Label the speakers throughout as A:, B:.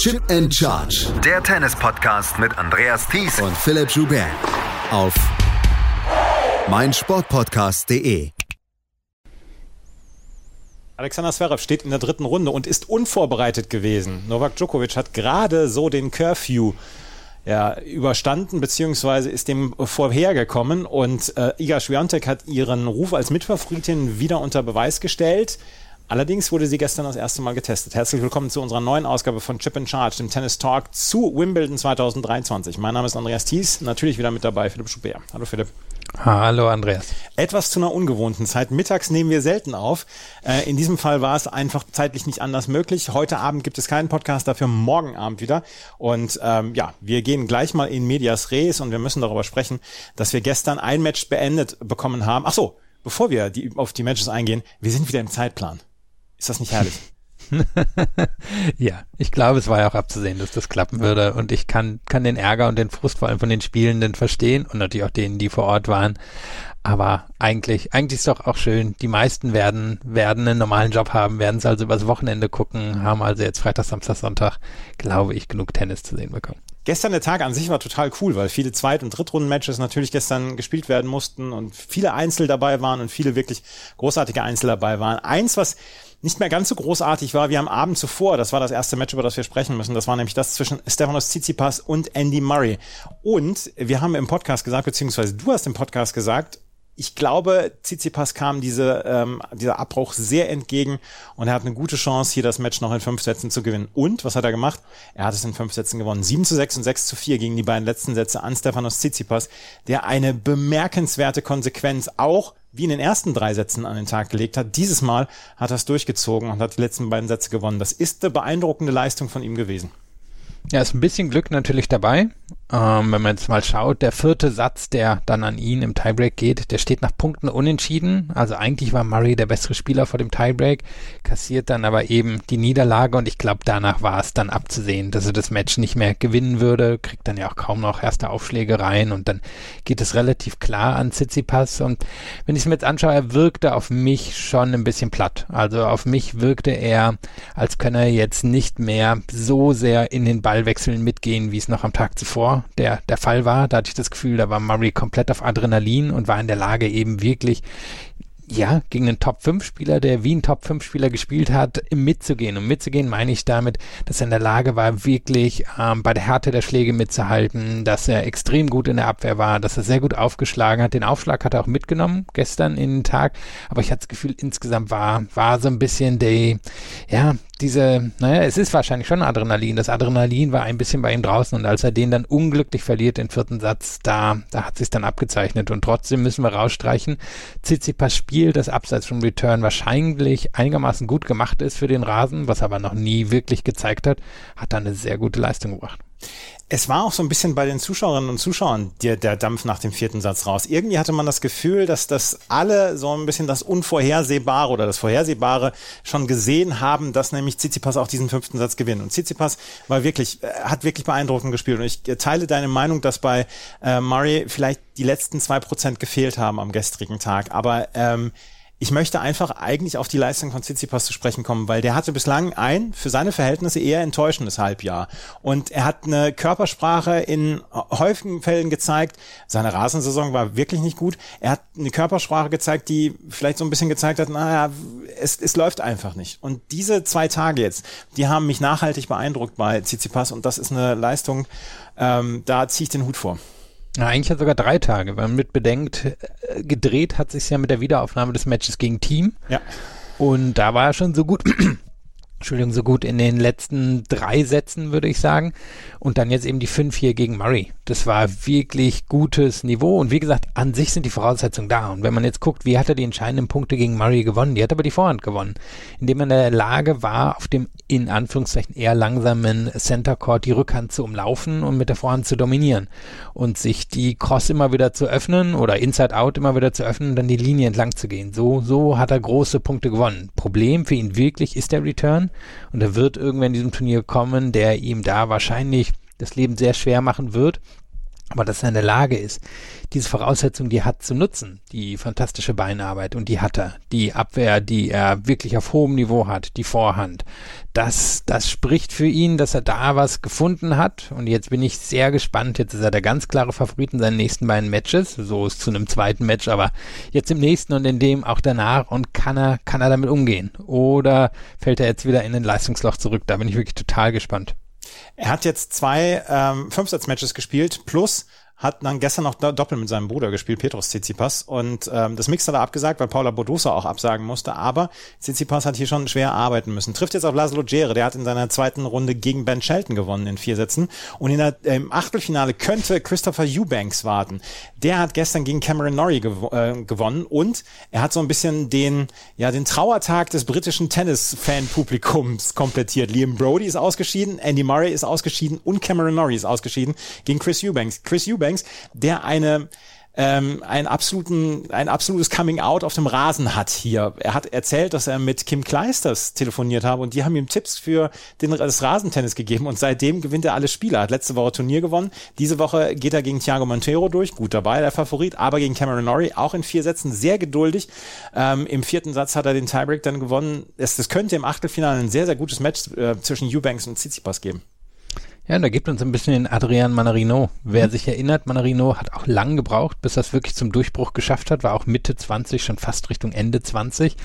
A: Chip and Charge.
B: Der Tennis-Podcast mit Andreas Thies
A: und Philipp Joubert. Auf meinsportpodcast.de.
C: Alexander Zverev steht in der dritten Runde und ist unvorbereitet gewesen. Novak Djokovic hat gerade so den Curfew ja, überstanden, beziehungsweise ist dem vorhergekommen und äh, Iga Swiatek hat ihren Ruf als Mitfavoritin wieder unter Beweis gestellt. Allerdings wurde sie gestern das erste Mal getestet. Herzlich willkommen zu unserer neuen Ausgabe von Chip in Charge, dem Tennis Talk zu Wimbledon 2023. Mein Name ist Andreas Thies, natürlich wieder mit dabei Philipp Schubert. Hallo Philipp.
D: Hallo Andreas.
C: Etwas zu einer ungewohnten Zeit. Mittags nehmen wir selten auf. Äh, in diesem Fall war es einfach zeitlich nicht anders möglich. Heute Abend gibt es keinen Podcast, dafür morgen Abend wieder. Und ähm, ja, wir gehen gleich mal in Medias Res und wir müssen darüber sprechen, dass wir gestern ein Match beendet bekommen haben. Ach so, bevor wir die, auf die Matches eingehen, wir sind wieder im Zeitplan. Ist das nicht herrlich?
D: ja, ich glaube, es war ja auch abzusehen, dass das klappen würde. Und ich kann, kann den Ärger und den Frust vor allem von den Spielenden verstehen und natürlich auch denen, die vor Ort waren. Aber eigentlich, eigentlich ist doch auch schön. Die meisten werden, werden einen normalen Job haben, werden es also übers Wochenende gucken, haben also jetzt Freitag, Samstag, Sonntag, glaube ich, genug Tennis zu sehen bekommen.
C: Gestern der Tag an sich war total cool, weil viele Zweit- und Drittrunden-Matches natürlich gestern gespielt werden mussten und viele Einzel dabei waren und viele wirklich großartige Einzel dabei waren. Eins, was nicht mehr ganz so großartig war wie am Abend zuvor. Das war das erste Match, über das wir sprechen müssen. Das war nämlich das zwischen Stefanos Tsitsipas und Andy Murray. Und wir haben im Podcast gesagt, beziehungsweise du hast im Podcast gesagt, ich glaube, Tsitsipas kam diese, ähm, dieser Abbruch sehr entgegen und er hat eine gute Chance, hier das Match noch in fünf Sätzen zu gewinnen. Und, was hat er gemacht? Er hat es in fünf Sätzen gewonnen. 7 zu 6 und 6 zu 4 gegen die beiden letzten Sätze an Stefanos Tsitsipas, der eine bemerkenswerte Konsequenz auch wie in den ersten drei Sätzen an den Tag gelegt hat. Dieses Mal hat er es durchgezogen und hat die letzten beiden Sätze gewonnen. Das ist eine beeindruckende Leistung von ihm gewesen.
D: Ja, ist ein bisschen Glück natürlich dabei. Ähm, wenn man jetzt mal schaut, der vierte Satz, der dann an ihn im Tiebreak geht, der steht nach Punkten unentschieden. Also eigentlich war Murray der bessere Spieler vor dem Tiebreak, kassiert dann aber eben die Niederlage und ich glaube, danach war es dann abzusehen, dass er das Match nicht mehr gewinnen würde, kriegt dann ja auch kaum noch erste Aufschläge rein und dann geht es relativ klar an Tsitsipas und wenn ich es mir jetzt anschaue, er wirkte auf mich schon ein bisschen platt. Also auf mich wirkte er, als könne er jetzt nicht mehr so sehr in den Ballwechseln mitgehen, wie es noch am Tag zuvor der, der Fall war. Da hatte ich das Gefühl, da war Murray komplett auf Adrenalin und war in der Lage, eben wirklich ja, gegen einen Top-5-Spieler, der wie ein Top-5-Spieler gespielt hat, mitzugehen. Und mitzugehen meine ich damit, dass er in der Lage war, wirklich ähm, bei der Härte der Schläge mitzuhalten, dass er extrem gut in der Abwehr war, dass er sehr gut aufgeschlagen hat. Den Aufschlag hat er auch mitgenommen gestern in den Tag. Aber ich hatte das Gefühl, insgesamt war, war so ein bisschen die, ja, diese, naja, es ist wahrscheinlich schon Adrenalin. Das Adrenalin war ein bisschen bei ihm draußen und als er den dann unglücklich verliert, den vierten Satz, da, da hat sich dann abgezeichnet und trotzdem müssen wir rausstreichen. Tsitsipas Spiel, das abseits vom Return wahrscheinlich einigermaßen gut gemacht ist für den Rasen, was aber noch nie wirklich gezeigt hat, hat da eine sehr gute Leistung gebracht.
C: Es war auch so ein bisschen bei den Zuschauerinnen und Zuschauern der, der Dampf nach dem vierten Satz raus. Irgendwie hatte man das Gefühl, dass das alle so ein bisschen das Unvorhersehbare oder das Vorhersehbare schon gesehen haben, dass nämlich Tsitsipas auch diesen fünften Satz gewinnt. Und Tsitsipas war wirklich, äh, hat wirklich beeindruckend gespielt. Und ich teile deine Meinung, dass bei äh, Murray vielleicht die letzten zwei Prozent gefehlt haben am gestrigen Tag. Aber ähm, ich möchte einfach eigentlich auf die Leistung von Tsitsipas zu sprechen kommen, weil der hatte bislang ein für seine Verhältnisse eher enttäuschendes Halbjahr. Und er hat eine Körpersprache in häufigen Fällen gezeigt. Seine Rasensaison war wirklich nicht gut. Er hat eine Körpersprache gezeigt, die vielleicht so ein bisschen gezeigt hat, naja, es, es läuft einfach nicht. Und diese zwei Tage jetzt, die haben mich nachhaltig beeindruckt bei Tsitsipas und das ist eine Leistung, ähm, da ziehe ich den Hut vor.
D: Ja, eigentlich hat sogar drei Tage, weil man mit bedenkt, äh, gedreht hat sich ja mit der Wiederaufnahme des Matches gegen Team.
C: Ja.
D: Und da war er schon so gut Entschuldigung, so gut in den letzten drei Sätzen, würde ich sagen. Und dann jetzt eben die fünf hier gegen Murray. Das war wirklich gutes Niveau. Und wie gesagt, an sich sind die Voraussetzungen da. Und wenn man jetzt guckt, wie hat er die entscheidenden Punkte gegen Murray gewonnen? Die hat aber die Vorhand gewonnen. Indem er in der Lage war, auf dem in Anführungszeichen eher langsamen Center Court die Rückhand zu umlaufen und mit der Vorhand zu dominieren. Und sich die Cross immer wieder zu öffnen oder Inside Out immer wieder zu öffnen und dann die Linie entlang zu gehen. So, so hat er große Punkte gewonnen. Problem für ihn wirklich ist der Return. Und er wird irgendwann in diesem Turnier kommen, der ihm da wahrscheinlich das Leben sehr schwer machen wird. Aber dass er in der Lage ist, diese Voraussetzung, die er hat, zu nutzen, die fantastische Beinarbeit und die hat er, die Abwehr, die er wirklich auf hohem Niveau hat, die Vorhand, das, das spricht für ihn, dass er da was gefunden hat. Und jetzt bin ich sehr gespannt, jetzt ist er der ganz klare Favorit in seinen nächsten beiden Matches, so ist zu einem zweiten Match, aber jetzt im nächsten und in dem auch danach. Und kann er, kann er damit umgehen? Oder fällt er jetzt wieder in den Leistungsloch zurück, da bin ich wirklich total gespannt.
C: Er hat jetzt zwei ähm, Fünfsatz-Matches gespielt, plus hat dann gestern noch doppelt mit seinem Bruder gespielt, Petrus Tsitsipas. Und ähm, das Mix hat er abgesagt, weil Paula Bodosa auch absagen musste. Aber Tsitsipas hat hier schon schwer arbeiten müssen. Trifft jetzt auf Laszlo Gere, der hat in seiner zweiten Runde gegen Ben Shelton gewonnen in vier Sätzen. Und in der, äh, im Achtelfinale könnte Christopher Eubanks warten. Der hat gestern gegen Cameron Norrie gew äh, gewonnen und er hat so ein bisschen den, ja, den Trauertag des britischen Tennis-Fan-Publikums komplettiert. Liam Brody ist ausgeschieden, Andy Murray ist ausgeschieden und Cameron Norrie ist ausgeschieden gegen Chris Eubanks. Chris Eubanks Eubanks, der eine ähm, ein, absoluten, ein absolutes Coming-out auf dem Rasen hat hier. Er hat erzählt, dass er mit Kim Kleisters telefoniert habe und die haben ihm Tipps für den, das Rasentennis gegeben und seitdem gewinnt er alle Spiele. Er hat letzte Woche Turnier gewonnen. Diese Woche geht er gegen Thiago Montero durch. Gut dabei, der Favorit, aber gegen Cameron Norrie auch in vier Sätzen sehr geduldig. Ähm, Im vierten Satz hat er den Tiebreak dann gewonnen. Es, es könnte im Achtelfinale ein sehr, sehr gutes Match äh, zwischen Eubanks und Tsitsipas geben.
D: Ja, da gibt uns ein bisschen den Adrian Manarino. Wer mhm. sich erinnert, Manarino hat auch lang gebraucht, bis er es wirklich zum Durchbruch geschafft hat, war auch Mitte 20, schon fast Richtung Ende 20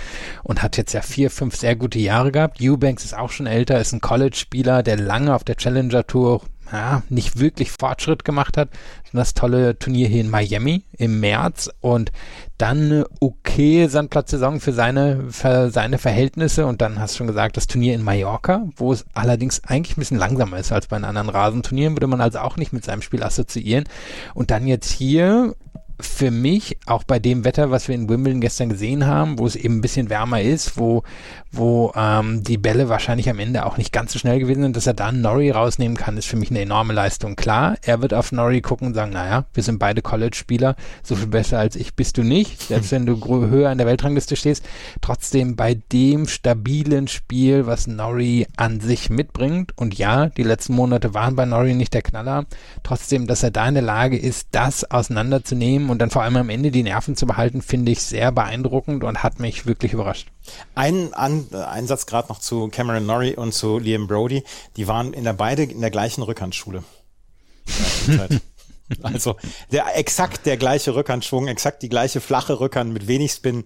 D: und hat jetzt ja vier, fünf sehr gute Jahre gehabt. Eubanks ist auch schon älter, ist ein College-Spieler, der lange auf der Challenger Tour ja, nicht wirklich Fortschritt gemacht hat. Das tolle Turnier hier in Miami im März und dann eine okay Sandplatzsaison für seine, für seine Verhältnisse und dann hast du schon gesagt, das Turnier in Mallorca, wo es allerdings eigentlich ein bisschen langsamer ist als bei den anderen Rasenturnieren, würde man also auch nicht mit seinem Spiel assoziieren. Und dann jetzt hier für mich, auch bei dem Wetter, was wir in Wimbledon gestern gesehen haben, wo es eben ein bisschen wärmer ist, wo, wo ähm, die Bälle wahrscheinlich am Ende auch nicht ganz so schnell gewesen sind, dass er dann Norrie rausnehmen kann, ist für mich eine enorme Leistung. Klar, er wird auf Norrie gucken und sagen, naja, wir sind beide College-Spieler, so viel besser als ich bist du nicht, selbst wenn du höher in der Weltrangliste stehst. Trotzdem bei dem stabilen Spiel, was Norrie an sich mitbringt, und ja, die letzten Monate waren bei Norrie nicht der Knaller, trotzdem, dass er da in der Lage ist, das auseinanderzunehmen und dann vor allem am Ende die Nerven zu behalten, finde ich sehr beeindruckend und hat mich wirklich überrascht.
C: Ein, ein, ein Satz gerade noch zu Cameron Norrie und zu Liam Brody. Die waren in der beide in der gleichen Rückhandschule. Also der exakt der gleiche Rückhandschwung, exakt die gleiche flache Rückhand mit wenig Spin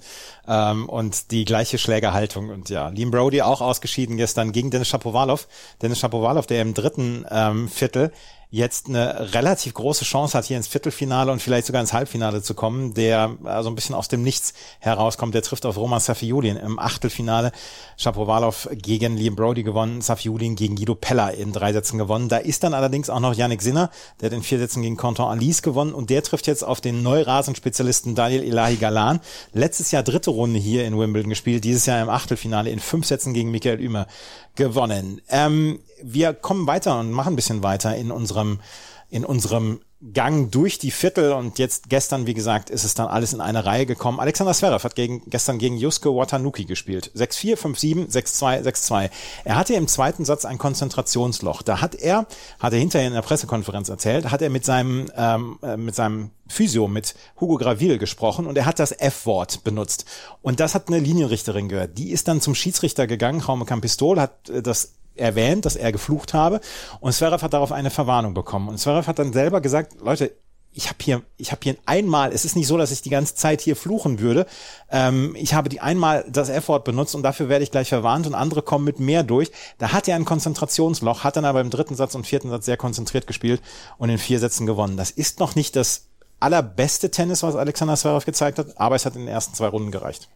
C: ähm, und die gleiche Schlägerhaltung. Und ja, Liam Brody auch ausgeschieden gestern gegen Dennis Shapovalov. Dennis Shapovalov, der im dritten ähm, Viertel jetzt eine relativ große Chance hat, hier ins Viertelfinale und vielleicht sogar ins Halbfinale zu kommen, der also ein bisschen aus dem Nichts herauskommt. Der trifft auf Roman Safiulin im Achtelfinale. Shapovalov gegen Liam Brody gewonnen, Safiulin gegen Guido Pella in drei Sätzen gewonnen. Da ist dann allerdings auch noch Yannick Sinner, der hat in vier Sätzen gegen Quentin Alice gewonnen und der trifft jetzt auf den Neurasenspezialisten Daniel Elahi Galan. Letztes Jahr dritte Runde hier in Wimbledon gespielt, dieses Jahr im Achtelfinale in fünf Sätzen gegen Michael Ümer gewonnen. Ähm, wir kommen weiter und machen ein bisschen weiter in unserem, in unserem Gang durch die Viertel und jetzt gestern, wie gesagt, ist es dann alles in eine Reihe gekommen. Alexander Zverev hat gegen, gestern gegen Yusuke Watanuki gespielt. 6-4, 5-7, 6-2, 6-2. Er hatte im zweiten Satz ein Konzentrationsloch. Da hat er, hat er hinterher in der Pressekonferenz erzählt, hat er mit seinem, ähm, äh, mit seinem Physio, mit Hugo Gravil gesprochen und er hat das F-Wort benutzt. Und das hat eine Linienrichterin gehört. Die ist dann zum Schiedsrichter gegangen, Jaume Campistol, hat äh, das erwähnt, dass er geflucht habe. Und Zverev hat darauf eine Verwarnung bekommen. Und Zverev hat dann selber gesagt, Leute, ich habe hier, ich habe hier einmal, es ist nicht so, dass ich die ganze Zeit hier fluchen würde. Ähm, ich habe die einmal das F-Wort benutzt und dafür werde ich gleich verwarnt und andere kommen mit mehr durch. Da hat er ein Konzentrationsloch, hat dann aber im dritten Satz und vierten Satz sehr konzentriert gespielt und in vier Sätzen gewonnen. Das ist noch nicht das allerbeste Tennis, was Alexander Zverev gezeigt hat, aber es hat in den ersten zwei Runden gereicht.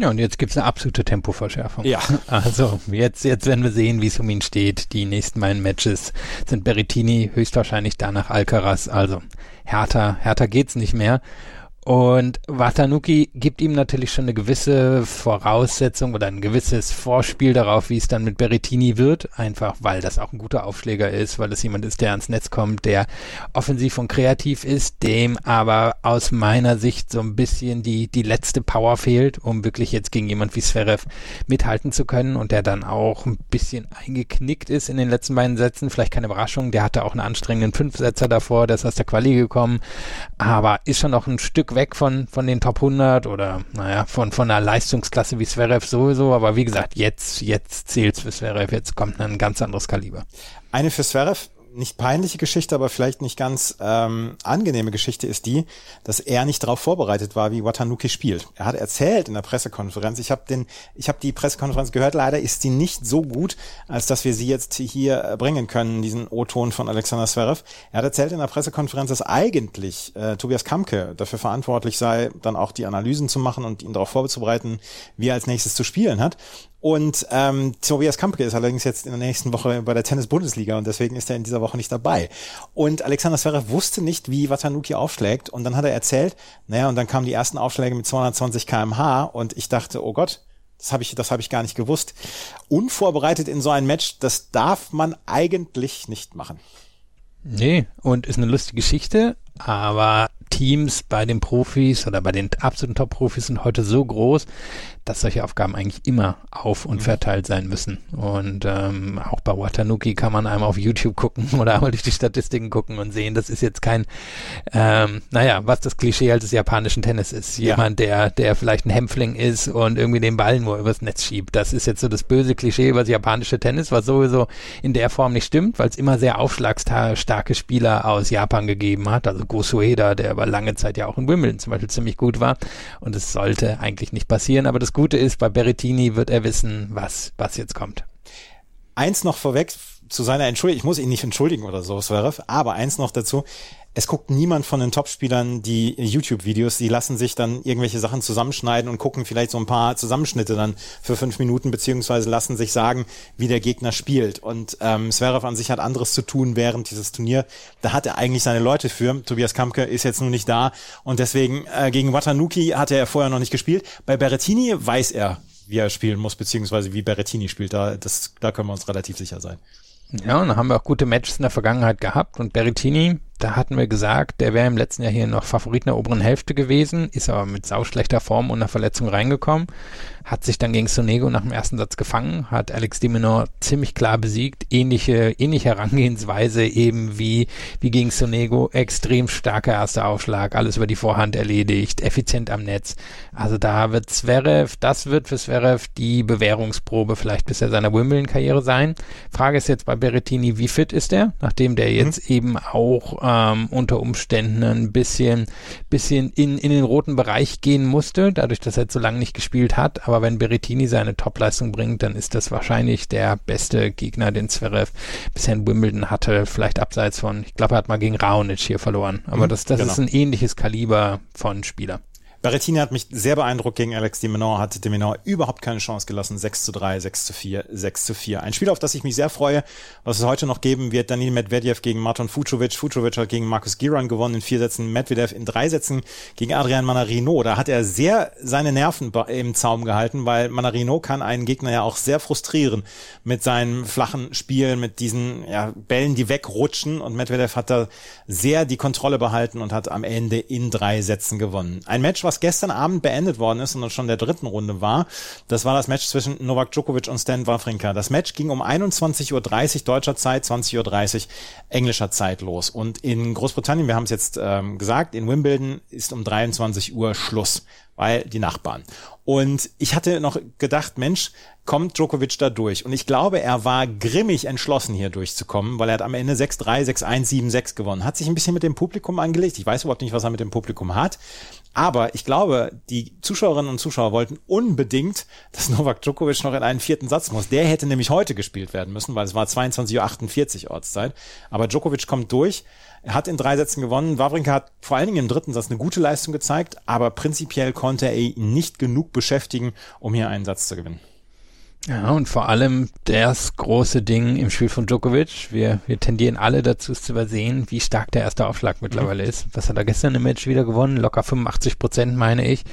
D: Ja, und jetzt gibt's eine absolute Tempoverschärfung.
C: Ja.
D: Also jetzt, jetzt werden wir sehen, wie es um ihn steht. Die nächsten beiden Matches sind Berrettini höchstwahrscheinlich danach Alcaraz. Also härter, härter geht's nicht mehr. Und Watanuki gibt ihm natürlich schon eine gewisse Voraussetzung oder ein gewisses Vorspiel darauf, wie es dann mit Berrettini wird. Einfach, weil das auch ein guter Aufschläger ist, weil es jemand ist, der ans Netz kommt, der offensiv und kreativ ist, dem aber aus meiner Sicht so ein bisschen die, die letzte Power fehlt, um wirklich jetzt gegen jemand wie Zverev mithalten zu können und der dann auch ein bisschen eingeknickt ist in den letzten beiden Sätzen. Vielleicht keine Überraschung. Der hatte auch einen anstrengenden Fünfsetzer davor, der ist aus der Quali gekommen, aber ist schon noch ein Stück weg von, von den Top 100 oder, naja, von, von einer Leistungsklasse wie Zverev sowieso. Aber wie gesagt, jetzt, jetzt zählt's für Zverev. Jetzt kommt ein ganz anderes Kaliber.
C: Eine für Zverev, nicht peinliche Geschichte, aber vielleicht nicht ganz ähm, angenehme Geschichte ist die, dass er nicht darauf vorbereitet war, wie Watanuki spielt. Er hat erzählt in der Pressekonferenz, ich habe den, ich habe die Pressekonferenz gehört, leider ist sie nicht so gut, als dass wir sie jetzt hier äh, bringen können, diesen O-Ton von Alexander Zverev. Er hat erzählt in der Pressekonferenz, dass eigentlich äh, Tobias Kamke dafür verantwortlich sei, dann auch die Analysen zu machen und ihn darauf vorzubereiten, wie er als nächstes zu spielen hat. Und ähm, Tobias Kampke ist allerdings jetzt in der nächsten Woche bei der Tennis-Bundesliga und deswegen ist er in dieser Woche nicht dabei. Und Alexander Zverev wusste nicht, wie Watanuki aufschlägt und dann hat er erzählt, naja, und dann kamen die ersten Aufschläge mit 220 kmh und ich dachte, oh Gott, das habe ich, das habe ich gar nicht gewusst. Unvorbereitet in so ein Match, das darf man eigentlich nicht machen.
D: Nee, und ist eine lustige Geschichte, aber Teams bei den Profis oder bei den absoluten Top-Profis sind heute so groß, dass solche Aufgaben eigentlich immer auf und mhm. verteilt sein müssen. Und ähm, auch bei Watanuki kann man einmal auf YouTube gucken oder einmal durch die Statistiken gucken und sehen, das ist jetzt kein, ähm, naja, was das Klischee halt des japanischen Tennis ist. Jemand, ja. der, der vielleicht ein Hämpfling ist und irgendwie den Ball nur übers Netz schiebt. Das ist jetzt so das böse Klischee über das japanische Tennis, was sowieso in der Form nicht stimmt, weil es immer sehr aufschlagsstarke Spieler aus Japan gegeben hat. Also Go Sueda, der über lange Zeit ja auch in Wimbledon zum Beispiel ziemlich gut war. Und es sollte eigentlich nicht passieren, aber das Gute ist, bei Berrettini wird er wissen, was, was jetzt kommt.
C: Eins noch vorweg zu seiner Entschuldigung, ich muss ihn nicht entschuldigen oder so, Zverev, aber eins noch dazu, es guckt niemand von den Topspielern die YouTube-Videos. Die lassen sich dann irgendwelche Sachen zusammenschneiden und gucken vielleicht so ein paar Zusammenschnitte dann für fünf Minuten, beziehungsweise lassen sich sagen, wie der Gegner spielt. Und ähm, Zverev an sich hat anderes zu tun während dieses Turnier. Da hat er eigentlich seine Leute für. Tobias Kamke ist jetzt nun nicht da und deswegen äh, gegen Watanuki hat er vorher noch nicht gespielt. Bei Berrettini weiß er, wie er spielen muss, beziehungsweise wie Berrettini spielt. Da, das, da können wir uns relativ sicher sein.
D: Ja, und dann haben wir auch gute Matches in der Vergangenheit gehabt und Berrettini, da hatten wir gesagt, der wäre im letzten Jahr hier noch Favorit in der oberen Hälfte gewesen, ist aber mit sauschlechter Form und einer Verletzung reingekommen, hat sich dann gegen Sonego nach dem ersten Satz gefangen, hat Alex Dimenor ziemlich klar besiegt, ähnliche, ähnliche Herangehensweise eben wie, wie gegen Sonego, extrem starker erster Aufschlag, alles über die Vorhand erledigt, effizient am Netz. Also da wird Zverev, das wird für Zverev die Bewährungsprobe vielleicht bisher seiner Wimbledon-Karriere sein. Frage ist jetzt bei Berrettini, wie fit ist er, nachdem der jetzt mhm. eben auch ähm, unter Umständen ein bisschen, bisschen in, in den roten Bereich gehen musste, dadurch, dass er zu lange nicht gespielt hat. Aber wenn Berrettini seine Topleistung bringt, dann ist das wahrscheinlich der beste Gegner, den Zverev bisher in Wimbledon hatte. Vielleicht abseits von, ich glaube, er hat mal gegen Raonic hier verloren. Aber mhm, das, das genau. ist ein ähnliches Kaliber von Spieler.
C: Berrettini hat mich sehr beeindruckt gegen Alex de Minaur, hat de Minaur überhaupt keine Chance gelassen. 6 zu 3, 6 zu 4, 6 zu 4. Ein Spiel, auf das ich mich sehr freue, was es heute noch geben wird. Danil Medvedev gegen Martin Fucovic. Fucovic hat gegen Markus Giron gewonnen in vier Sätzen. Medvedev in drei Sätzen gegen Adrian Manarino. Da hat er sehr seine Nerven im Zaum gehalten, weil Manarino kann einen Gegner ja auch sehr frustrieren mit seinen flachen Spielen, mit diesen ja, Bällen, die wegrutschen. Und Medvedev hat da sehr die Kontrolle behalten und hat am Ende in drei Sätzen gewonnen. Ein Match, was was gestern Abend beendet worden ist und schon der dritten Runde war, das war das Match zwischen Novak Djokovic und Stan Wawrinka. Das Match ging um 21.30 Uhr deutscher Zeit, 20.30 Uhr englischer Zeit los. Und in Großbritannien, wir haben es jetzt ähm, gesagt, in Wimbledon ist um 23 Uhr Schluss, weil die Nachbarn. Und ich hatte noch gedacht, Mensch, kommt Djokovic da durch? Und ich glaube, er war grimmig entschlossen, hier durchzukommen, weil er hat am Ende 6-3, 6-1, 7-6 gewonnen. Hat sich ein bisschen mit dem Publikum angelegt. Ich weiß überhaupt nicht, was er mit dem Publikum hat. Aber ich glaube, die Zuschauerinnen und Zuschauer wollten unbedingt, dass Novak Djokovic noch in einen vierten Satz muss. Der hätte nämlich heute gespielt werden müssen, weil es war 22.48 Uhr Ortszeit. Aber Djokovic kommt durch. Er hat in drei Sätzen gewonnen. Wawrinka hat vor allen Dingen im dritten Satz eine gute Leistung gezeigt, aber prinzipiell konnte er ihn nicht genug beschäftigen, um hier einen Satz zu gewinnen.
D: Ja, und vor allem das große Ding im Spiel von Djokovic. Wir, wir tendieren alle dazu, es zu übersehen, wie stark der erste Aufschlag mittlerweile mhm. ist. Was hat er gestern im Match wieder gewonnen? Locker 85 Prozent, meine ich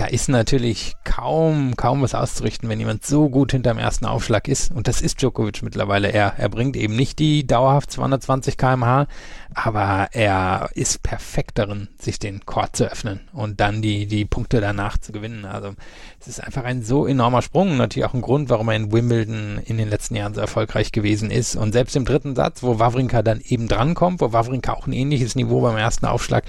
D: da ist natürlich kaum, kaum was auszurichten, wenn jemand so gut hinterm ersten Aufschlag ist. Und das ist Djokovic mittlerweile. Er, er bringt eben nicht die dauerhaft 220 kmh, aber er ist perfekt darin, sich den Court zu öffnen und dann die, die Punkte danach zu gewinnen. Also es ist einfach ein so enormer Sprung. Natürlich auch ein Grund, warum er in Wimbledon in den letzten Jahren so erfolgreich gewesen ist. Und selbst im dritten Satz, wo Wawrinka dann eben drankommt, wo Wawrinka auch ein ähnliches Niveau beim ersten Aufschlag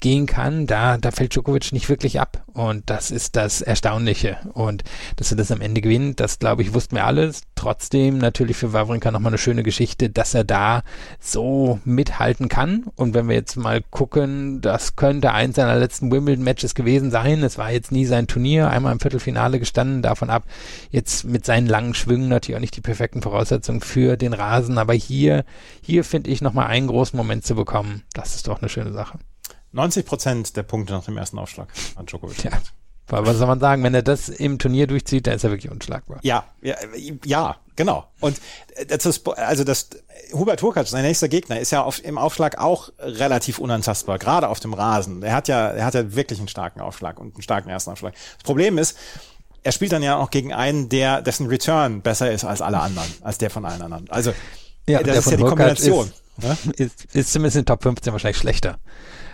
D: gehen kann, da, da fällt Djokovic nicht wirklich ab. Und das ist das Erstaunliche. Und dass er das am Ende gewinnt, das glaube ich, wussten wir alles. Trotzdem natürlich für Wawrinka nochmal eine schöne Geschichte, dass er da so mithalten kann. Und wenn wir jetzt mal gucken, das könnte eins seiner letzten Wimbledon-Matches gewesen sein. Es war jetzt nie sein Turnier, einmal im Viertelfinale gestanden, davon ab, jetzt mit seinen langen Schwüngen natürlich auch nicht die perfekten Voraussetzungen für den Rasen. Aber hier, hier finde ich nochmal einen großen Moment zu bekommen. Das ist doch eine schöne Sache.
C: 90 Prozent der Punkte nach dem ersten Aufschlag an Djokovic.
D: Ja. Was soll man sagen, wenn er das im Turnier durchzieht, dann ist er wirklich unschlagbar.
C: Ja, ja, ja genau. Und das ist, also das Hubert Hurkacz, sein nächster Gegner, ist ja auf, im Aufschlag auch relativ unantastbar, gerade auf dem Rasen. Er hat ja, er hat ja wirklich einen starken Aufschlag und einen starken ersten Aufschlag. Das Problem ist, er spielt dann ja auch gegen einen, der dessen Return besser ist als alle anderen, als der von allen anderen. Also
D: ja, das ist ja die Kombination. Ist, ne? ist, ist zumindest in Top 15 wahrscheinlich schlechter.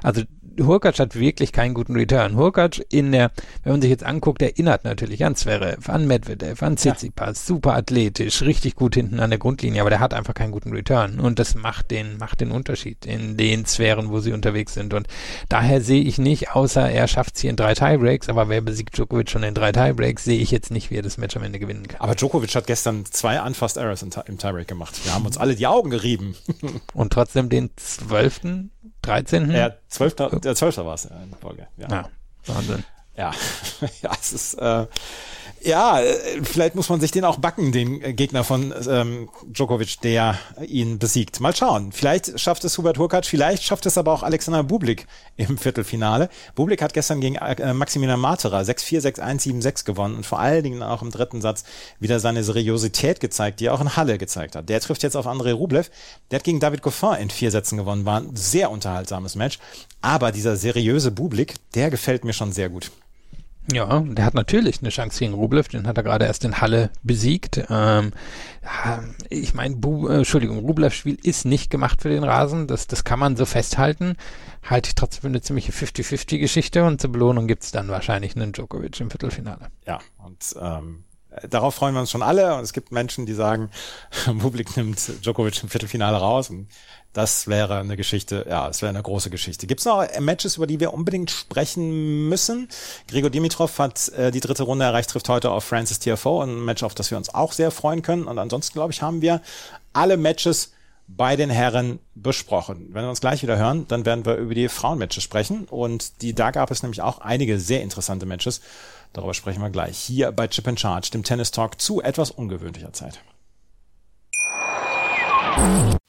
D: Also Hurkacz hat wirklich keinen guten Return. Hurkacz in der, wenn man sich jetzt anguckt, erinnert natürlich an Zverev, an Medvedev, an Tsitsipas, ja. super athletisch, richtig gut hinten an der Grundlinie, aber der hat einfach keinen guten Return und das macht den, macht den Unterschied in den Sphären, wo sie unterwegs sind und daher sehe ich nicht, außer er schafft es hier in drei Tiebreaks, aber wer besiegt Djokovic schon in drei Tiebreaks, sehe ich jetzt nicht, wie er das Match am Ende gewinnen kann.
C: Aber Djokovic hat gestern zwei Unfast Errors im Tiebreak gemacht. Wir haben uns alle die Augen gerieben.
D: und trotzdem den zwölften 13.
C: Ja, 12. Der 12. war es in Folge. Ja. ja,
D: Wahnsinn.
C: Ja, ja, es ist, äh, ja, äh, vielleicht muss man sich den auch backen, den Gegner von ähm, Djokovic, der ihn besiegt. Mal schauen. Vielleicht schafft es Hubert Hurkacz, vielleicht schafft es aber auch Alexander Bublik im Viertelfinale. Bublik hat gestern gegen äh, Maximilian Matera 6-4, 6-1, 7-6 gewonnen und vor allen Dingen auch im dritten Satz wieder seine Seriosität gezeigt, die er auch in Halle gezeigt hat. Der trifft jetzt auf André Rublev. Der hat gegen David Goffin in vier Sätzen gewonnen. War ein sehr unterhaltsames Match. Aber dieser seriöse Bublik, der gefällt mir schon sehr gut.
D: Ja, der hat natürlich eine Chance gegen Rublev, den hat er gerade erst in Halle besiegt. Ähm, ich meine, äh, Entschuldigung, Rublevs Spiel ist nicht gemacht für den Rasen, das, das kann man so festhalten. Halte ich trotzdem für eine ziemliche 50-50-Geschichte und zur Belohnung gibt's dann wahrscheinlich einen Djokovic im Viertelfinale.
C: Ja, und ähm, darauf freuen wir uns schon alle und es gibt Menschen, die sagen, Bublik nimmt Djokovic im Viertelfinale raus und das wäre eine Geschichte, ja, es wäre eine große Geschichte. Gibt es noch Matches, über die wir unbedingt sprechen müssen? Gregor Dimitrov hat äh, die dritte Runde erreicht, trifft heute auf Francis TFO, ein Match, auf das wir uns auch sehr freuen können. Und ansonsten, glaube ich, haben wir alle Matches bei den Herren besprochen. Wenn wir uns gleich wieder hören, dann werden wir über die Frauenmatches sprechen. Und die, da gab es nämlich auch einige sehr interessante Matches. Darüber sprechen wir gleich hier bei Chip and Charge, dem Tennis Talk zu etwas ungewöhnlicher Zeit.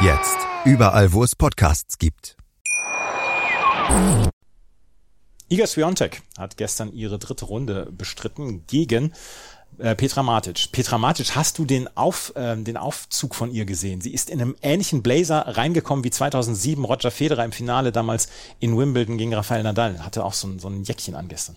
A: Jetzt. Überall, wo es Podcasts gibt.
C: Iga Swiatek hat gestern ihre dritte Runde bestritten gegen äh, Petra Matic. Petra Matic, hast du den, Auf, äh, den Aufzug von ihr gesehen? Sie ist in einem ähnlichen Blazer reingekommen wie 2007 Roger Federer im Finale damals in Wimbledon gegen Rafael Nadal. Hatte auch so ein, so ein Jäckchen angestern.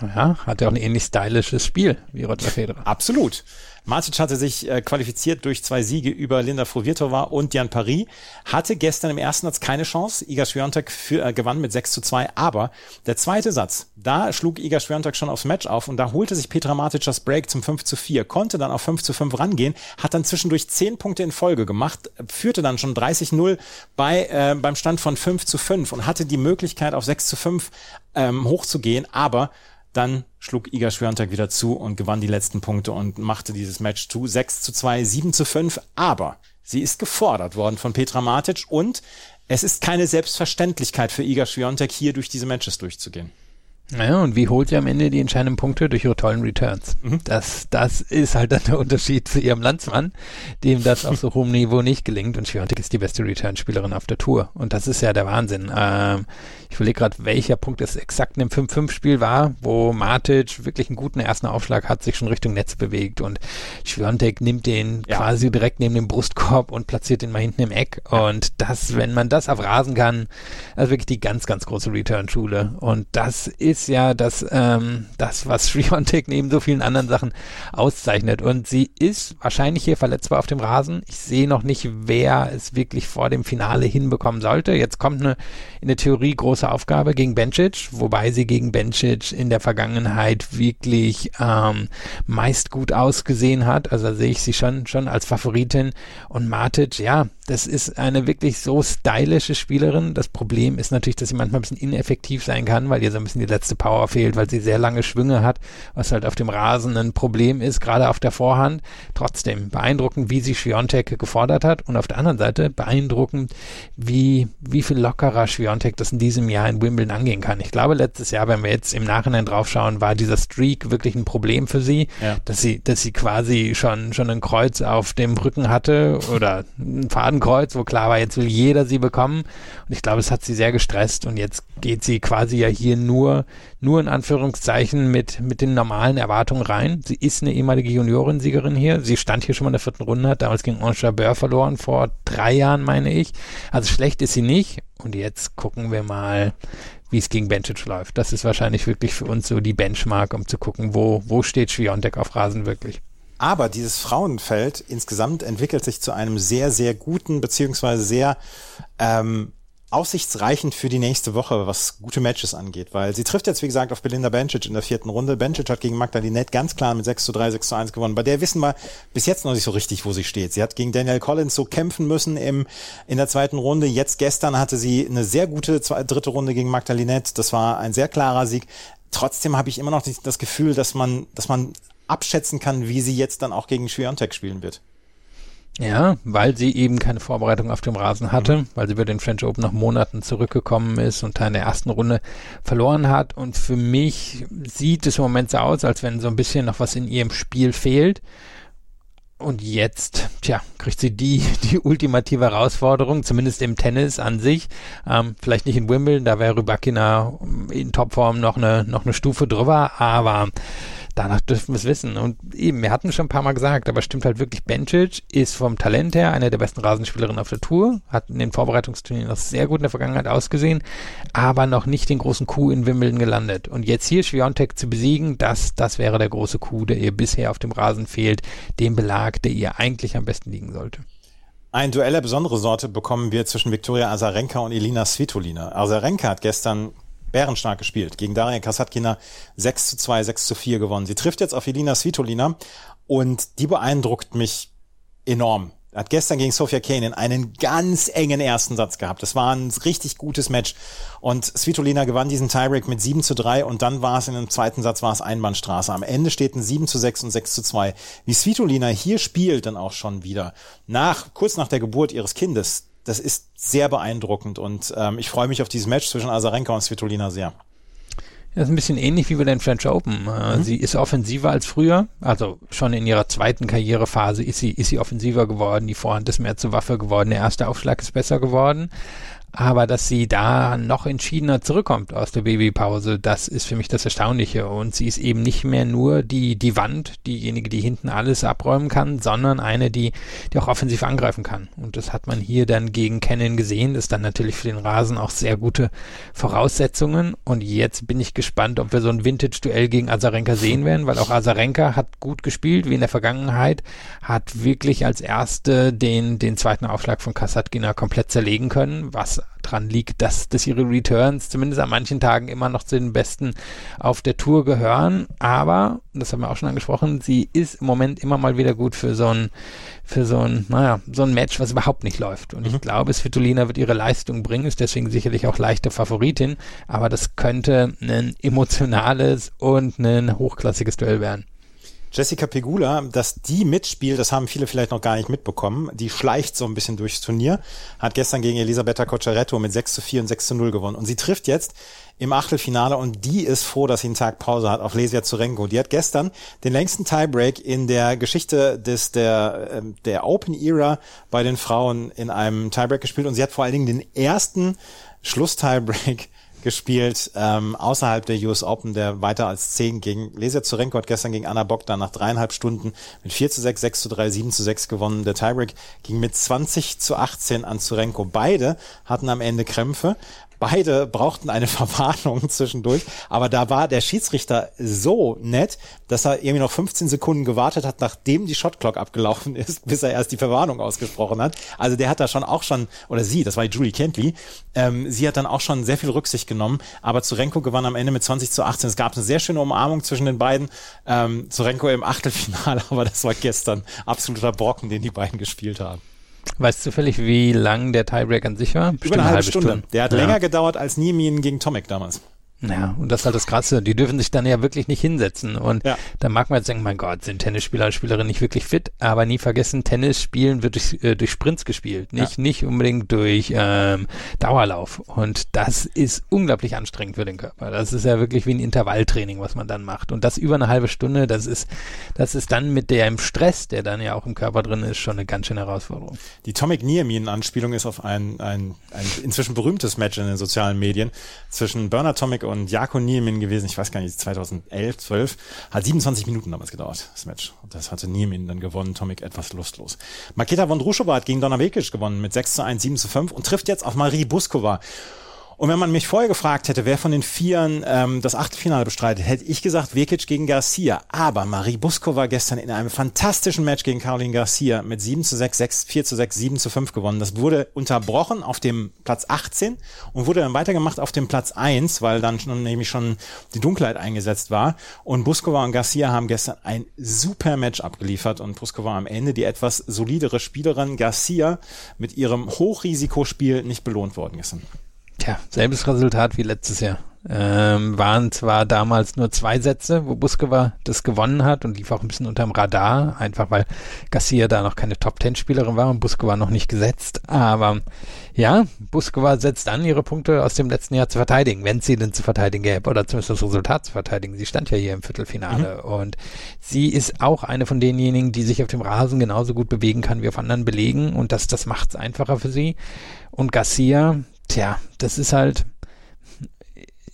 D: Ja, hat ja auch ein ähnlich stylisches Spiel wie Roger Federer.
C: Absolut. Matic hatte sich äh, qualifiziert durch zwei Siege über Linda Fruvirtova und Jan Paris, hatte gestern im ersten Satz keine Chance. Iga Swiatek für, äh, gewann mit 6 zu 2, aber der zweite Satz, da schlug Iga Swiatek schon aufs Match auf und da holte sich Petra Matic das Break zum 5 zu 4, konnte dann auf 5 zu 5 rangehen, hat dann zwischendurch 10 Punkte in Folge gemacht, führte dann schon 30-0 bei, äh, beim Stand von 5 zu 5 und hatte die Möglichkeit auf 6 zu 5 ähm, hochzugehen, aber dann schlug Iga Swiatek wieder zu und gewann die letzten Punkte und machte dieses Match zu 6 zu 2, 7 zu 5. Aber sie ist gefordert worden von Petra Matic und es ist keine Selbstverständlichkeit für Iga Swiatek hier durch diese Matches durchzugehen.
D: Naja, und wie holt sie am Ende die entscheidenden Punkte? Durch ihre tollen Returns. Mhm. Das, das ist halt dann der Unterschied zu ihrem Landsmann, dem das auf so hohem Niveau nicht gelingt. Und Schwiontek ist die beste Return-Spielerin auf der Tour. Und das ist ja der Wahnsinn. Ähm, ich überlege gerade, welcher Punkt es exakt in dem 5-5-Spiel war, wo Matic wirklich einen guten ersten Aufschlag hat, sich schon Richtung Netz bewegt. Und Schwiontek nimmt den ja. quasi direkt neben dem Brustkorb und platziert ihn mal hinten im Eck. Und das, wenn man das auf Rasen kann, also wirklich die ganz, ganz große Return-Schule. Und das ist ist ja das, ähm, das, was Shriontek neben so vielen anderen Sachen auszeichnet. Und sie ist wahrscheinlich hier verletzbar auf dem Rasen. Ich sehe noch nicht, wer es wirklich vor dem Finale hinbekommen sollte. Jetzt kommt eine in der Theorie große Aufgabe gegen Bencic, wobei sie gegen Bencic in der Vergangenheit wirklich ähm, meist gut ausgesehen hat. Also sehe ich sie schon, schon als Favoritin. Und Matic, ja, das ist eine wirklich so stylische Spielerin. Das Problem ist natürlich, dass sie manchmal ein bisschen ineffektiv sein kann, weil ihr so ein bisschen die letzte Power fehlt, weil sie sehr lange Schwünge hat, was halt auf dem Rasen ein Problem ist, gerade auf der Vorhand. Trotzdem beeindruckend, wie sie Schwiontek gefordert hat und auf der anderen Seite beeindruckend, wie, wie viel lockerer Schwiontek das in diesem Jahr in Wimbledon angehen kann. Ich glaube, letztes Jahr, wenn wir jetzt im Nachhinein draufschauen, war dieser Streak wirklich ein Problem für sie, ja. dass sie, dass sie quasi schon, schon ein Kreuz auf dem Rücken hatte oder ein Faden Fadenkreuz, wo klar war, jetzt will jeder sie bekommen. Und ich glaube, es hat sie sehr gestresst und jetzt geht sie quasi ja hier nur, nur in Anführungszeichen mit, mit den normalen Erwartungen rein. Sie ist eine ehemalige Juniorensiegerin hier. Sie stand hier schon mal in der vierten Runde, hat damals gegen Ange Jabeur verloren, vor drei Jahren, meine ich. Also schlecht ist sie nicht. Und jetzt gucken wir mal, wie es gegen Bencic läuft. Das ist wahrscheinlich wirklich für uns so die Benchmark, um zu gucken, wo, wo steht Schwiontek auf Rasen wirklich.
C: Aber dieses Frauenfeld insgesamt entwickelt sich zu einem sehr, sehr guten, beziehungsweise sehr ähm, aussichtsreichend für die nächste Woche, was gute Matches angeht, weil sie trifft jetzt, wie gesagt, auf Belinda Bencic in der vierten Runde. Bencic hat gegen Magda Linette ganz klar mit 6 zu 3, 6 zu 1 gewonnen. Bei der wissen wir bis jetzt noch nicht so richtig, wo sie steht. Sie hat gegen Daniel Collins so kämpfen müssen im, in der zweiten Runde. Jetzt gestern hatte sie eine sehr gute zweite, dritte Runde gegen Magda Linette. Das war ein sehr klarer Sieg. Trotzdem habe ich immer noch das Gefühl, dass man, dass man abschätzen kann, wie sie jetzt dann auch gegen Schwiontek spielen wird.
D: Ja, weil sie eben keine Vorbereitung auf dem Rasen hatte, mhm. weil sie über den French Open nach Monaten zurückgekommen ist und in der ersten Runde verloren hat. Und für mich sieht es im Moment so aus, als wenn so ein bisschen noch was in ihrem Spiel fehlt. Und jetzt, tja, kriegt sie die, die ultimative Herausforderung, zumindest im Tennis an sich. Ähm, vielleicht nicht in Wimbledon, da wäre Rybakina in Topform noch eine, noch eine Stufe drüber, aber danach dürfen wir es wissen. Und eben, wir hatten schon ein paar Mal gesagt, aber stimmt halt wirklich, Bencic ist vom Talent her eine der besten Rasenspielerinnen auf der Tour, hat in den Vorbereitungsturnieren noch sehr gut in der Vergangenheit ausgesehen, aber noch nicht den großen Coup in Wimbledon gelandet. Und jetzt hier Schwiontek zu besiegen, das, das wäre der große Coup, der ihr bisher auf dem Rasen fehlt, dem Belag, der ihr eigentlich am besten liegen sollte.
C: Ein Duell der besondere Sorte bekommen wir zwischen Viktoria Azarenka und Elina Svitolina. Azarenka hat gestern bärenstark gespielt. Gegen Daria Kasatkina 6 zu 2, 6 zu 4 gewonnen. Sie trifft jetzt auf Elina Svitolina und die beeindruckt mich enorm. Hat gestern gegen Sofia Kanin einen ganz engen ersten Satz gehabt. Das war ein richtig gutes Match. Und Svitolina gewann diesen Tiebreak mit 7 zu 3 und dann war es in dem zweiten Satz war es Einbahnstraße. Am Ende steht ein 7 zu 6 und 6 zu 2. Wie Svitolina hier spielt dann auch schon wieder. Nach, kurz nach der Geburt ihres Kindes, das ist sehr beeindruckend und ähm, ich freue mich auf dieses Match zwischen Azarenka und Svitolina sehr.
D: Das ist ein bisschen ähnlich wie bei den French Open. Äh, mhm. Sie ist offensiver als früher. Also schon in ihrer zweiten Karrierephase ist sie, ist sie offensiver geworden. Die Vorhand ist mehr zur Waffe geworden. Der erste Aufschlag ist besser geworden. Aber dass sie da noch entschiedener zurückkommt aus der Babypause, das ist für mich das Erstaunliche. Und sie ist eben nicht mehr nur die, die Wand, diejenige, die hinten alles abräumen kann, sondern eine, die, die auch offensiv angreifen kann. Und das hat man hier dann gegen Cannon gesehen. Das ist dann natürlich für den Rasen auch sehr gute Voraussetzungen. Und jetzt bin ich gespannt, ob wir so ein Vintage-Duell gegen Azarenka sehen werden, weil auch Azarenka hat gut gespielt, wie in der Vergangenheit, hat wirklich als erste den, den zweiten Aufschlag von Kasatkina komplett zerlegen können, was dran liegt, dass, dass ihre Returns zumindest an manchen Tagen immer noch zu den besten auf der Tour gehören. Aber, das haben wir auch schon angesprochen, sie ist im Moment immer mal wieder gut für so ein, für so ein, naja, so ein Match, was überhaupt nicht läuft. Und mhm. ich glaube, Svitolina wird ihre Leistung bringen, ist deswegen sicherlich auch leichte Favoritin. Aber das könnte ein emotionales und ein hochklassiges Duell werden.
C: Jessica Pegula, dass die mitspielt, das haben viele vielleicht noch gar nicht mitbekommen. Die schleicht so ein bisschen durchs Turnier, hat gestern gegen Elisabetta Cocciaretto mit 6 zu 4 und 6 zu 0 gewonnen. Und sie trifft jetzt im Achtelfinale und die ist froh, dass sie einen Tag Pause hat auf Lesia Zurenko. Die hat gestern den längsten Tiebreak in der Geschichte des, der, ähm, der Open Era bei den Frauen in einem Tiebreak gespielt und sie hat vor allen Dingen den ersten Schluss-Tiebreak gespielt, ähm, außerhalb der US Open, der weiter als 10 ging. Lesia Zurenko hat gestern gegen Anna Bogdan nach dreieinhalb Stunden mit 4 zu 6, 6 zu 3, 7 zu 6 gewonnen. Der Tiebreak ging mit 20 zu 18 an Zurenko. Beide hatten am Ende Krämpfe. Beide brauchten eine Verwarnung zwischendurch, aber da war der Schiedsrichter so nett, dass er irgendwie noch 15 Sekunden gewartet hat, nachdem die Shotclock abgelaufen ist, bis er erst die Verwarnung ausgesprochen hat. Also der hat da schon auch schon, oder sie, das war Julie Kentley, ähm, sie hat dann auch schon sehr viel Rücksicht genommen, aber Zurenko gewann am Ende mit 20 zu 18. Es gab eine sehr schöne Umarmung zwischen den beiden. Ähm, Zurenko im Achtelfinale, aber das war gestern absoluter Brocken, den die beiden gespielt haben.
D: Weißt du zufällig, wie lang der Tiebreak an sich war?
C: Bestimmt Über eine, eine halbe, Stunde. Stunde. Der hat ja. länger gedauert als Niemin gegen Tomek damals.
D: Ja, und das ist halt das Krasse. Die dürfen sich dann ja wirklich nicht hinsetzen. Und ja. da mag man jetzt denken, mein Gott, sind Tennisspieler und Spielerinnen nicht wirklich fit. Aber nie vergessen, Tennis spielen wird durch, äh, durch Sprints gespielt. Nicht, ja. nicht unbedingt durch ähm, Dauerlauf. Und das ist unglaublich anstrengend für den Körper. Das ist ja wirklich wie ein Intervalltraining, was man dann macht. Und das über eine halbe Stunde, das ist, das ist dann mit dem Stress, der dann ja auch im Körper drin ist, schon eine ganz schöne Herausforderung.
C: Die Tomic Niamin-Anspielung ist auf ein, ein, ein inzwischen berühmtes Match in den sozialen Medien zwischen Bernard Tomic und Jako Niemin gewesen, ich weiß gar nicht, 2011, 12, hat 27 Minuten damals gedauert, das Match. Und das hatte Niemin dann gewonnen, Tomic etwas lustlos. Maketa Vondrushova hat gegen Donna Vekic gewonnen mit 6 zu 1, 7 zu 5 und trifft jetzt auf Marie Buskova. Und wenn man mich vorher gefragt hätte, wer von den Vieren ähm, das Achtelfinale bestreitet, hätte ich gesagt Vekic gegen Garcia. Aber Marie Buskova gestern in einem fantastischen Match gegen Caroline Garcia mit 7 zu 6, 6, 4 zu 6, 7 zu 5 gewonnen. Das wurde unterbrochen auf dem Platz 18 und wurde dann weitergemacht auf dem Platz 1, weil dann schon, nämlich schon die Dunkelheit eingesetzt war. Und Buskova und Garcia haben gestern ein super Match abgeliefert und Buskova am Ende die etwas solidere Spielerin Garcia mit ihrem Hochrisikospiel nicht belohnt worden gestern.
D: Tja, selbes Resultat wie letztes Jahr. Ähm, waren zwar damals nur zwei Sätze, wo Buskova das gewonnen hat und lief auch ein bisschen unterm Radar, einfach weil Garcia da noch keine Top-Ten-Spielerin war und Buskova noch nicht gesetzt. Aber ja, Buskova setzt an, ihre Punkte aus dem letzten Jahr zu verteidigen, wenn sie denn zu verteidigen gäbe oder zumindest das Resultat zu verteidigen. Sie stand ja hier im Viertelfinale mhm. und sie ist auch eine von denjenigen, die sich auf dem Rasen genauso gut bewegen kann wie auf anderen Belegen und das, das macht es einfacher für sie. Und Garcia, tja, das ist halt,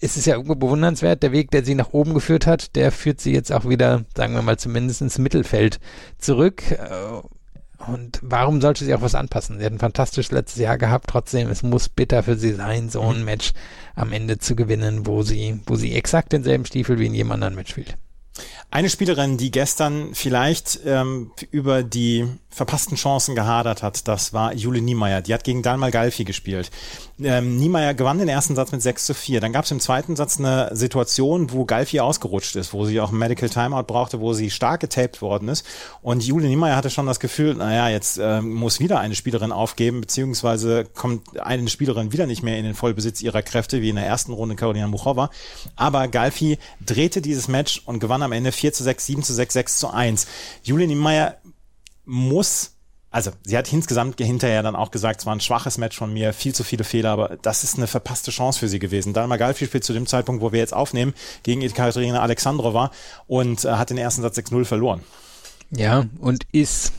D: es ist ja irgendwo bewundernswert, der Weg, der sie nach oben geführt hat, der führt sie jetzt auch wieder, sagen wir mal, zumindest ins Mittelfeld zurück. Und warum sollte sie auch was anpassen? Sie hat ein fantastisches letztes Jahr gehabt, trotzdem, es muss bitter für sie sein, so ein mhm. Match am Ende zu gewinnen, wo sie, wo sie exakt denselben Stiefel wie in jedem anderen Match spielt.
C: Eine Spielerin, die gestern vielleicht ähm, über die verpassten Chancen gehadert hat, das war Jule Niemeyer. Die hat gegen Dalmal Galfi gespielt. Ähm, Niemeyer gewann den ersten Satz mit 6 zu 4. Dann gab es im zweiten Satz eine Situation, wo Galfi ausgerutscht ist, wo sie auch ein Medical Timeout brauchte, wo sie stark getaped worden ist. Und Jule Niemeyer hatte schon das Gefühl, naja, jetzt äh, muss wieder eine Spielerin aufgeben, beziehungsweise kommt eine Spielerin wieder nicht mehr in den Vollbesitz ihrer Kräfte, wie in der ersten Runde Karolina Muchova. Aber Galfi drehte dieses Match und gewann am Ende 4 zu 6, 7 zu 6, 6 zu 1. Julian Niemeyer muss, also sie hat insgesamt hinterher dann auch gesagt, es war ein schwaches Match von mir, viel zu viele Fehler, aber das ist eine verpasste Chance für sie gewesen. Dalma Galfi spielt zu dem Zeitpunkt, wo wir jetzt aufnehmen, gegen Ekaterina Alexandrova und äh, hat den ersten Satz 6-0 verloren.
D: Ja, und ist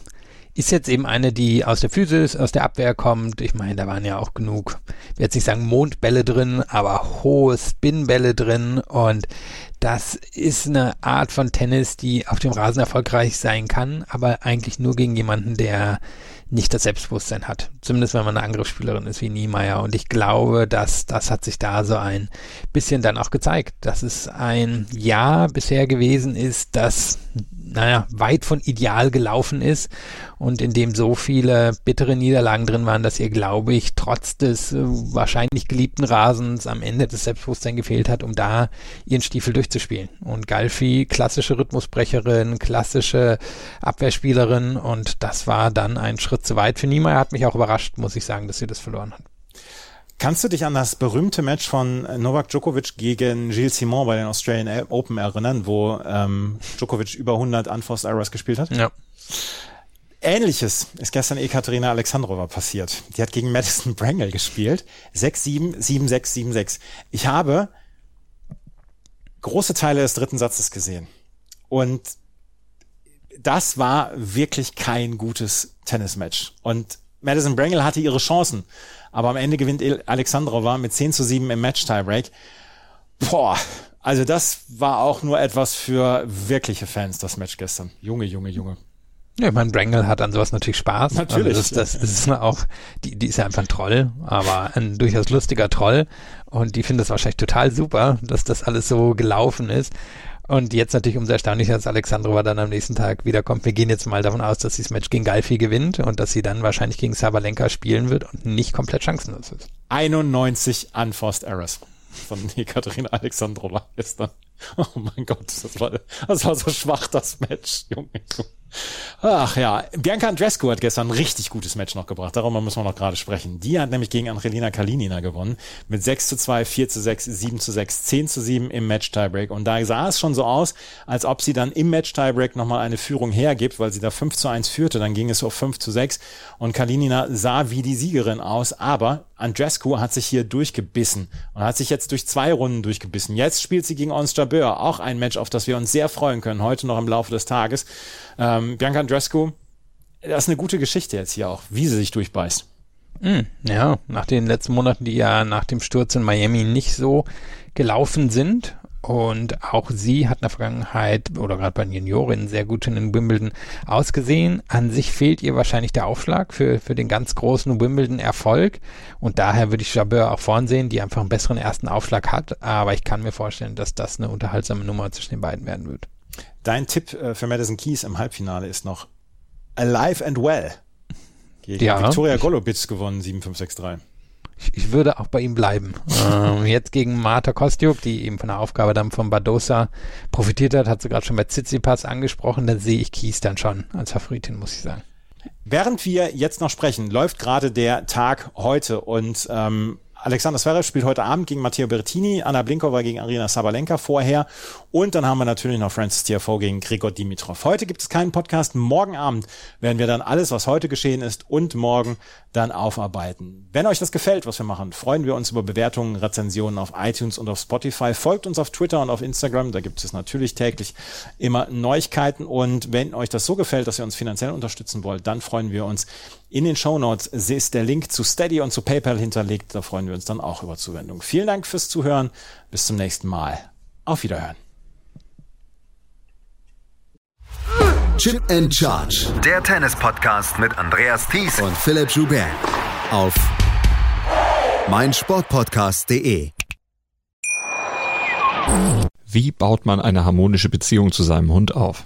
D: ist jetzt eben eine, die aus der Physis, aus der Abwehr kommt. Ich meine, da waren ja auch genug, ich werde jetzt nicht sagen Mondbälle drin, aber hohe Spinbälle drin und das ist eine Art von Tennis, die auf dem Rasen erfolgreich sein kann, aber eigentlich nur gegen jemanden, der nicht das Selbstbewusstsein hat. Zumindest wenn man eine Angriffsspielerin ist wie Niemeyer. Und ich glaube, dass das hat sich da so ein bisschen dann auch gezeigt, dass es ein Jahr bisher gewesen ist, das naja, weit von ideal gelaufen ist und in dem so viele bittere Niederlagen drin waren, dass ihr, glaube ich, trotz des äh, wahrscheinlich geliebten Rasens am Ende das Selbstbewusstsein gefehlt hat, um da ihren Stiefel durchzuspielen. Und Galfi, klassische Rhythmusbrecherin, klassische Abwehrspielerin und das war dann ein Schritt zu weit für Niemeyer. Hat mich auch überrascht, muss ich sagen, dass sie das verloren hat.
C: Kannst du dich an das berühmte Match von Novak Djokovic gegen Gilles Simon bei den Australian Open erinnern, wo ähm, Djokovic über 100 Unforced Errors gespielt hat?
D: Ja.
C: Ähnliches ist gestern Ekaterina Alexandrova passiert. Die hat gegen Madison Brangle gespielt. 6-7, 7-6, 7-6. Ich habe große Teile des dritten Satzes gesehen. Und das war wirklich kein gutes Tennismatch. Und Madison Brangle hatte ihre Chancen. Aber am Ende gewinnt Alexandrova mit 10 zu 7 im Match-Tiebreak. Boah, also das war auch nur etwas für wirkliche Fans, das Match gestern. Junge, Junge, Junge.
D: Ja, ich meine, Brangle hat an sowas natürlich Spaß.
C: Natürlich.
D: Also das, das, das ist auch, die, die ist ja einfach ein Troll, aber ein durchaus lustiger Troll. Und die findet es wahrscheinlich total super, dass das alles so gelaufen ist. Und jetzt natürlich umso erstaunlicher, dass Alexandrova dann am nächsten Tag wiederkommt. Wir gehen jetzt mal davon aus, dass sie das Match gegen Galfi gewinnt und dass sie dann wahrscheinlich gegen Sabalenka spielen wird und nicht komplett chancenlos ist.
C: 91 Unforced Errors von Ekaterina Alexandrova gestern. Oh mein Gott, das war, das war so schwach, das Match, Junge. Ach ja, Bianca Andrescu hat gestern ein richtig gutes Match noch gebracht. Darüber müssen wir noch gerade sprechen. Die hat nämlich gegen Angelina Kalinina gewonnen. Mit 6 zu 2, 4 zu 6, 7 zu 6, 10 zu 7 im Match Tiebreak. Und da sah es schon so aus, als ob sie dann im Match Tiebreak nochmal eine Führung hergibt, weil sie da 5 zu 1 führte. Dann ging es auf 5 zu 6. Und Kalinina sah wie die Siegerin aus. Aber Andrescu hat sich hier durchgebissen und hat sich jetzt durch zwei Runden durchgebissen. Jetzt spielt sie gegen Ons Jabeur. Auch ein Match, auf das wir uns sehr freuen können. Heute noch im Laufe des Tages. Ähm, Bianca Andrescu, das ist eine gute Geschichte jetzt hier auch, wie sie sich durchbeißt.
D: Mm, ja, nach den letzten Monaten, die ja nach dem Sturz in Miami nicht so gelaufen sind. Und auch sie hat in der Vergangenheit oder gerade bei den Juniorinnen sehr gut in den Wimbledon ausgesehen. An sich fehlt ihr wahrscheinlich der Aufschlag für, für den ganz großen Wimbledon-Erfolg. Und daher würde ich Jabeur auch vorn sehen, die einfach einen besseren ersten Aufschlag hat. Aber ich kann mir vorstellen, dass das eine unterhaltsame Nummer zwischen den beiden werden wird.
C: Dein Tipp äh, für Madison Keys im Halbfinale ist noch Alive and Well. Gegen
D: Ja.
C: Viktoria Golubic gewonnen, 7-5-6-3.
D: Ich, ich würde auch bei ihm bleiben. ähm, jetzt gegen Marta Kostiuk, die eben von der Aufgabe dann von Badosa profitiert hat, hat sie gerade schon bei Tsitsipas angesprochen, da sehe ich Kies dann schon als Favoritin, muss ich sagen.
C: Während wir jetzt noch sprechen, läuft gerade der Tag heute und ähm, Alexander Zverev spielt heute Abend gegen Matteo Berrettini, Anna Blinkova gegen Arina Sabalenka vorher und dann haben wir natürlich noch Francis Tiafoe gegen Gregor Dimitrov. Heute gibt es keinen Podcast, morgen Abend werden wir dann alles, was heute geschehen ist und morgen dann aufarbeiten. Wenn euch das gefällt, was wir machen, freuen wir uns über Bewertungen, Rezensionen auf iTunes und auf Spotify. Folgt uns auf Twitter und auf Instagram, da gibt es natürlich täglich immer Neuigkeiten und wenn euch das so gefällt, dass ihr uns finanziell unterstützen wollt, dann freuen wir uns. In den Show Notes ist der Link zu Steady und zu PayPal hinterlegt, da freuen wir uns dann auch über Zuwendung. Vielen Dank fürs Zuhören, bis zum nächsten Mal. Auf Wiederhören.
A: Chip and Charge
B: Der Tennis-Podcast mit Andreas Thies
A: und Philipp Joubert auf meinsportpodcast.de.
E: Wie baut man eine harmonische Beziehung zu seinem Hund auf?